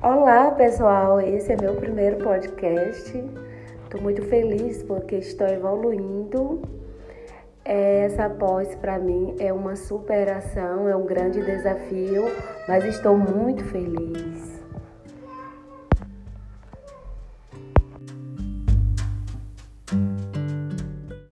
Olá, pessoal. Esse é meu primeiro podcast. Estou muito feliz porque estou evoluindo. Essa pós para mim é uma superação, é um grande desafio, mas estou muito feliz.